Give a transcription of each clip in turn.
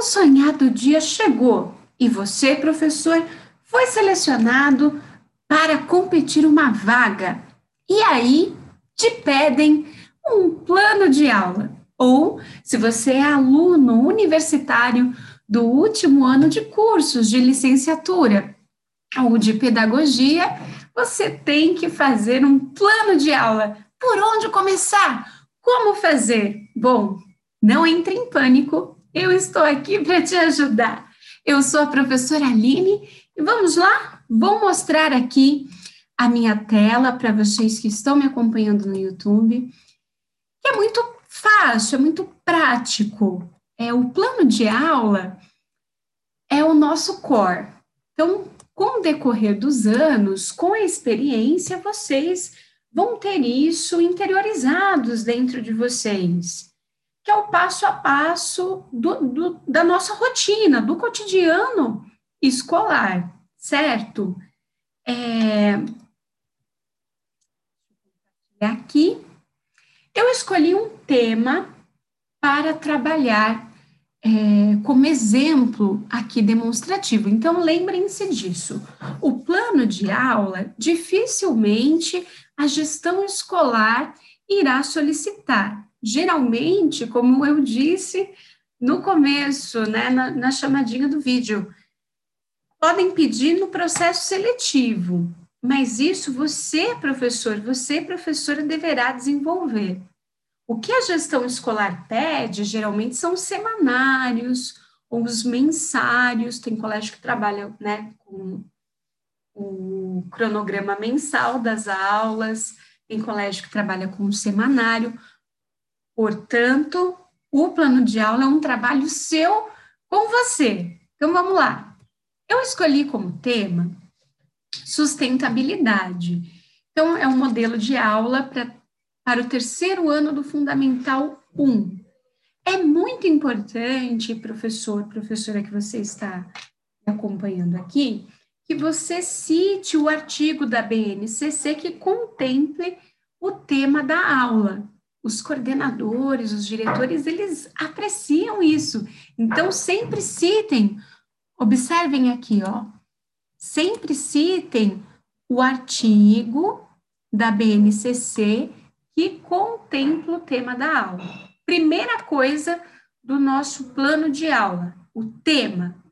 tão sonhado dia chegou e você, professor, foi selecionado para competir uma vaga. E aí te pedem um plano de aula. Ou, se você é aluno universitário do último ano de cursos de licenciatura ou de pedagogia, você tem que fazer um plano de aula. Por onde começar? Como fazer? Bom, não entre em pânico, eu estou aqui para te ajudar. Eu sou a professora Aline e vamos lá? Vou mostrar aqui a minha tela para vocês que estão me acompanhando no YouTube, é muito fácil, é muito prático. É o plano de aula é o nosso core. Então, com o decorrer dos anos, com a experiência, vocês vão ter isso interiorizados dentro de vocês, que é o passo a passo do, do, da nossa rotina, do cotidiano escolar, certo? É... Aqui, eu escolhi um tema para trabalhar é, como exemplo aqui demonstrativo. Então, lembrem-se disso. O plano de aula, dificilmente a gestão escolar irá solicitar. Geralmente, como eu disse no começo, né, na, na chamadinha do vídeo, podem pedir no processo seletivo, mas isso você, professor, você, professora, deverá desenvolver. O que a gestão escolar pede, geralmente, são semanários ou os mensários, tem colégio que trabalha né, com o cronograma mensal das aulas, tem colégio que trabalha com o semanário. Portanto, o plano de aula é um trabalho seu com você. Então, vamos lá. Eu escolhi como tema sustentabilidade. Então, é um modelo de aula para para o terceiro ano do Fundamental 1. É muito importante, professor, professora que você está acompanhando aqui, que você cite o artigo da BNCC que contemple o tema da aula. Os coordenadores, os diretores, eles apreciam isso. Então, sempre citem, observem aqui, ó, sempre citem o artigo da BNCC que contempla o tema da aula. Primeira coisa do nosso plano de aula, o tema.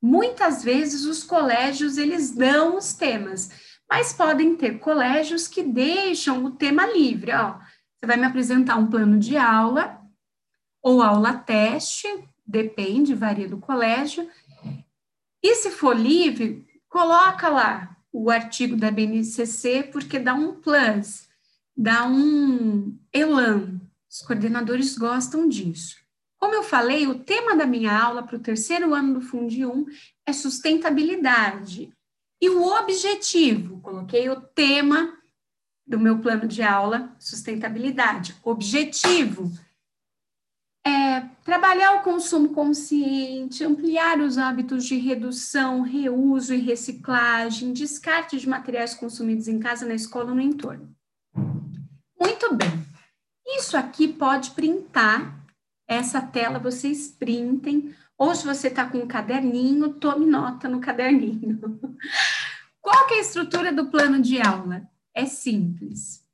Muitas vezes os colégios eles dão os temas, mas podem ter colégios que deixam o tema livre. Ó, você vai me apresentar um plano de aula ou aula teste, depende, varia do colégio. E se for livre, coloca lá o artigo da BNCC, porque dá um plus dá um elan. Os coordenadores gostam disso. Como eu falei, o tema da minha aula para o terceiro ano do Fundi 1 é sustentabilidade. E o objetivo, coloquei o tema do meu plano de aula, sustentabilidade. Objetivo é trabalhar o consumo consciente, ampliar os hábitos de redução, reuso e reciclagem, descarte de materiais consumidos em casa, na escola ou no entorno. Muito bem. Isso aqui pode printar. Essa tela vocês printem. Ou se você está com um caderninho, tome nota no caderninho. Qual que é a estrutura do plano de aula? É simples.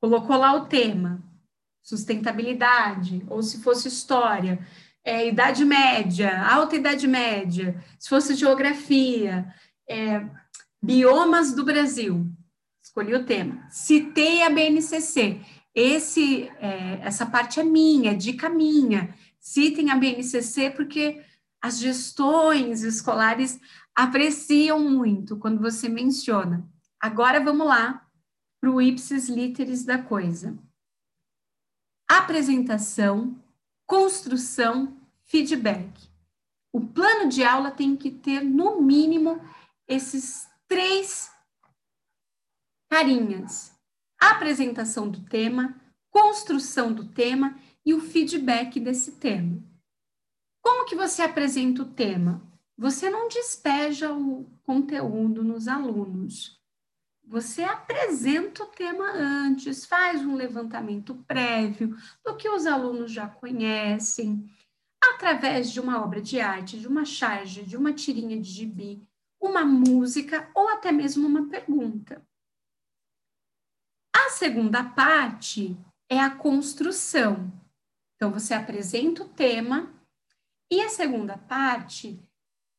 Colocou lá o tema, sustentabilidade, ou se fosse história, é, idade média, alta idade média, se fosse geografia, é, biomas do Brasil, escolhi o tema. Citei a BNCC. Esse, é, essa parte é minha, é dica minha. Citem a BNCC porque as gestões escolares apreciam muito quando você menciona. Agora vamos lá para o ipsis literis da coisa. Apresentação, construção, feedback. O plano de aula tem que ter, no mínimo, esses três carinhas, apresentação do tema, construção do tema e o feedback desse tema. Como que você apresenta o tema? Você não despeja o conteúdo nos alunos. Você apresenta o tema antes, faz um levantamento prévio do que os alunos já conhecem. através de uma obra de arte, de uma charge, de uma tirinha de gibi, uma música ou até mesmo uma pergunta. A segunda parte é a construção. Então, você apresenta o tema, e a segunda parte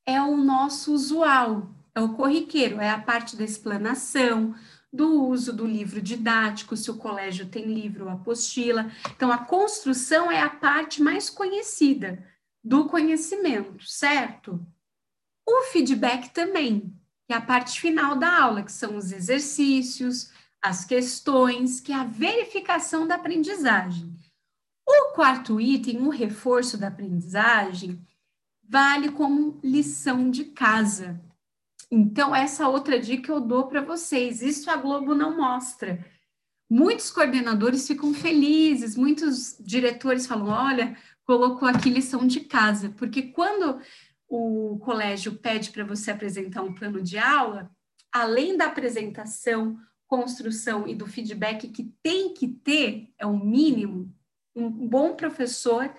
é o nosso usual, é o corriqueiro, é a parte da explanação, do uso do livro didático, se o colégio tem livro ou apostila. Então, a construção é a parte mais conhecida do conhecimento, certo? O feedback também, que é a parte final da aula, que são os exercícios, as questões, que é a verificação da aprendizagem. O quarto item, o reforço da aprendizagem, vale como lição de casa. Então, essa outra dica eu dou para vocês. Isso a Globo não mostra. Muitos coordenadores ficam felizes, muitos diretores falam: olha, colocou aqui lição de casa, porque quando o colégio pede para você apresentar um plano de aula, além da apresentação, construção e do feedback que tem que ter, é o mínimo, um bom professor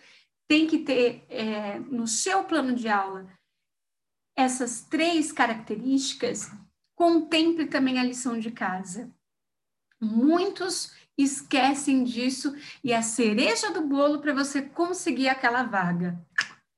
tem que ter é, no seu plano de aula essas três características, contemple também a lição de casa. Muitos esquecem disso e a cereja do bolo para você conseguir aquela vaga,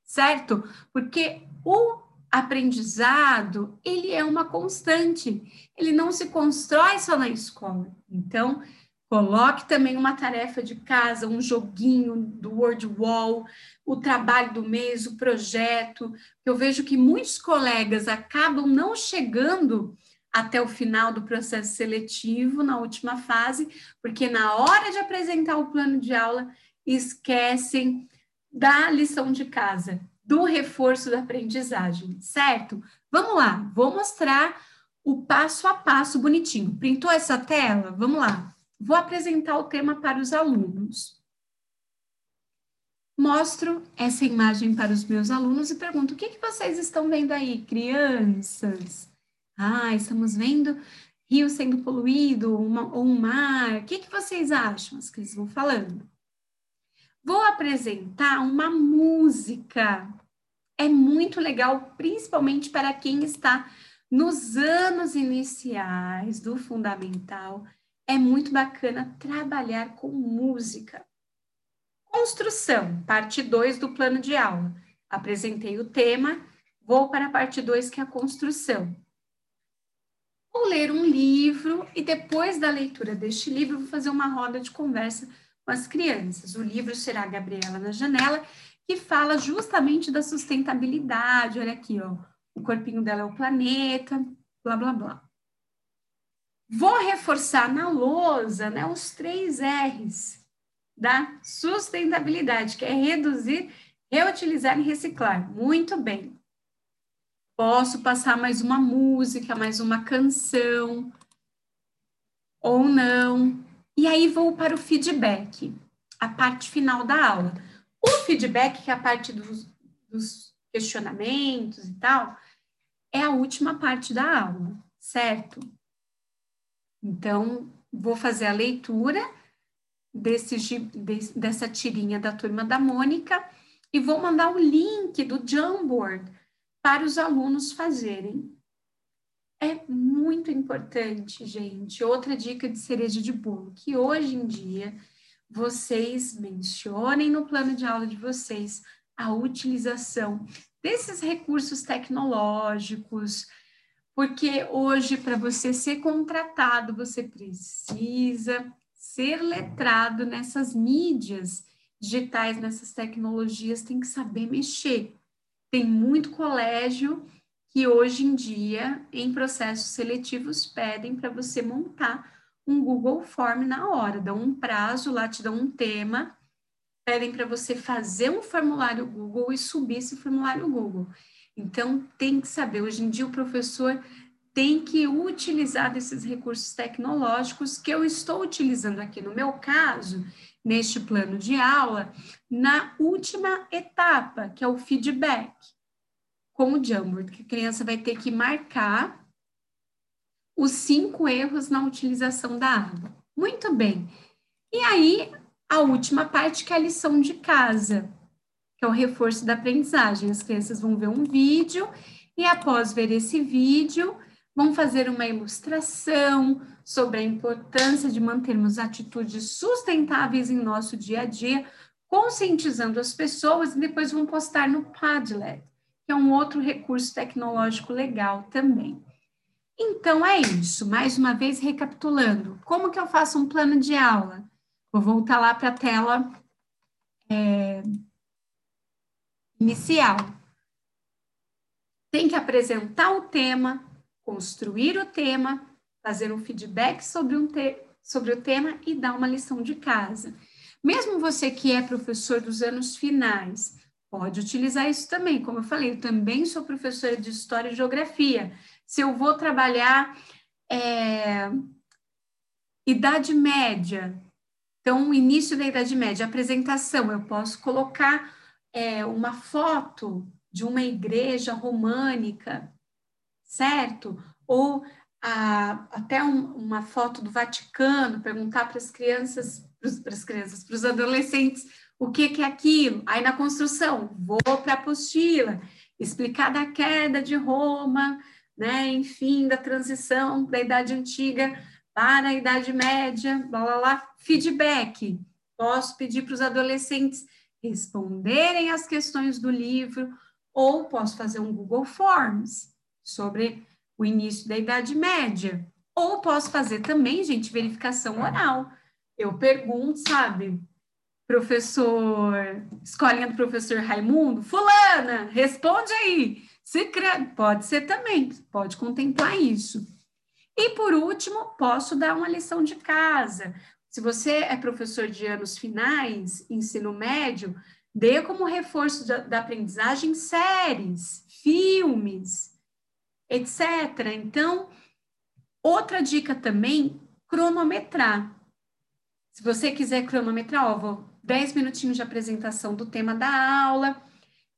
certo? Porque o aprendizado, ele é uma constante, ele não se constrói só na escola. Então, Coloque também uma tarefa de casa, um joguinho do Word Wall, o trabalho do mês, o projeto. Eu vejo que muitos colegas acabam não chegando até o final do processo seletivo, na última fase, porque na hora de apresentar o plano de aula, esquecem da lição de casa, do reforço da aprendizagem, certo? Vamos lá, vou mostrar o passo a passo bonitinho. Printou essa tela? Vamos lá. Vou apresentar o tema para os alunos. Mostro essa imagem para os meus alunos e pergunto: o que, que vocês estão vendo aí, crianças? Ah, estamos vendo rio sendo poluído uma, ou um mar. O que, que vocês acham? As crianças vão falando. Vou apresentar uma música. É muito legal, principalmente para quem está nos anos iniciais do fundamental é muito bacana trabalhar com música. Construção, parte 2 do plano de aula. Apresentei o tema, vou para a parte 2, que é a construção. Vou ler um livro e depois da leitura deste livro, vou fazer uma roda de conversa com as crianças. O livro será Gabriela na Janela, que fala justamente da sustentabilidade. Olha aqui, ó. O corpinho dela é o planeta, blá, blá, blá. Vou reforçar na lousa né, os três R's da sustentabilidade, que é reduzir, reutilizar e reciclar. Muito bem. Posso passar mais uma música, mais uma canção, ou não. E aí vou para o feedback, a parte final da aula. O feedback, que é a parte dos, dos questionamentos e tal, é a última parte da aula, certo? Então, vou fazer a leitura desse, dessa tirinha da turma da Mônica e vou mandar o link do Jamboard para os alunos fazerem. É muito importante, gente. Outra dica de cereja de bolo, que hoje em dia vocês mencionem no plano de aula de vocês a utilização desses recursos tecnológicos, porque hoje, para você ser contratado, você precisa ser letrado nessas mídias digitais, nessas tecnologias, tem que saber mexer. Tem muito colégio que hoje em dia, em processos seletivos, pedem para você montar um Google Form na hora, dão um prazo, lá te dão um tema, pedem para você fazer um formulário Google e subir esse formulário Google. Então, tem que saber. Hoje em dia, o professor tem que utilizar desses recursos tecnológicos que eu estou utilizando aqui no meu caso, neste plano de aula, na última etapa, que é o feedback, com o Jamboard, que a criança vai ter que marcar os cinco erros na utilização da água. Muito bem. E aí, a última parte, que é a lição de casa, que é o reforço da aprendizagem. As crianças vão ver um vídeo e, após ver esse vídeo, vão fazer uma ilustração sobre a importância de mantermos atitudes sustentáveis em nosso dia a dia, conscientizando as pessoas e depois vão postar no Padlet, que é um outro recurso tecnológico legal também. Então é isso, mais uma vez recapitulando, como que eu faço um plano de aula? Vou voltar lá para a tela é, inicial. Tem que apresentar o tema, construir o tema, fazer um feedback sobre, um te sobre o tema e dar uma lição de casa. Mesmo você que é professor dos anos finais, pode utilizar isso também. Como eu falei, eu também sou professora de História e Geografia. Se eu vou trabalhar é, Idade Média, então, início da Idade Média, apresentação, eu posso colocar é, uma foto de uma igreja românica, certo? Ou a, até um, uma foto do Vaticano, perguntar para as crianças, para as crianças, para os adolescentes, o que, que é aquilo? Aí na construção, vou para a apostila, explicar da queda de Roma, né? Enfim, da transição da Idade Antiga para a Idade Média, blá blá blá, feedback. Posso pedir para os adolescentes responderem as questões do livro, ou posso fazer um Google Forms sobre o início da Idade Média. Ou posso fazer também, gente, verificação oral. Eu pergunto, sabe, professor, escolinha do professor Raimundo, fulana, responde aí. Se Pode ser também, pode contemplar isso. E por último, posso dar uma lição de casa. Se você é professor de anos finais, ensino médio, dê como reforço da, da aprendizagem séries, filmes, etc. Então, outra dica também, cronometrar. Se você quiser cronometrar, ó, vou 10 minutinhos de apresentação do tema da aula,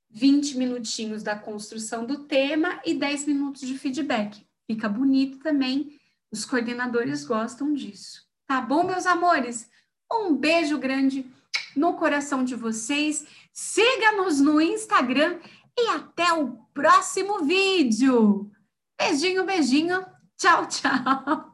20 minutinhos da construção do tema e 10 minutos de feedback. Fica bonito também. Os coordenadores gostam disso. Tá bom, meus amores? Um beijo grande no coração de vocês. Siga-nos no Instagram e até o próximo vídeo. Beijinho, beijinho. Tchau, tchau.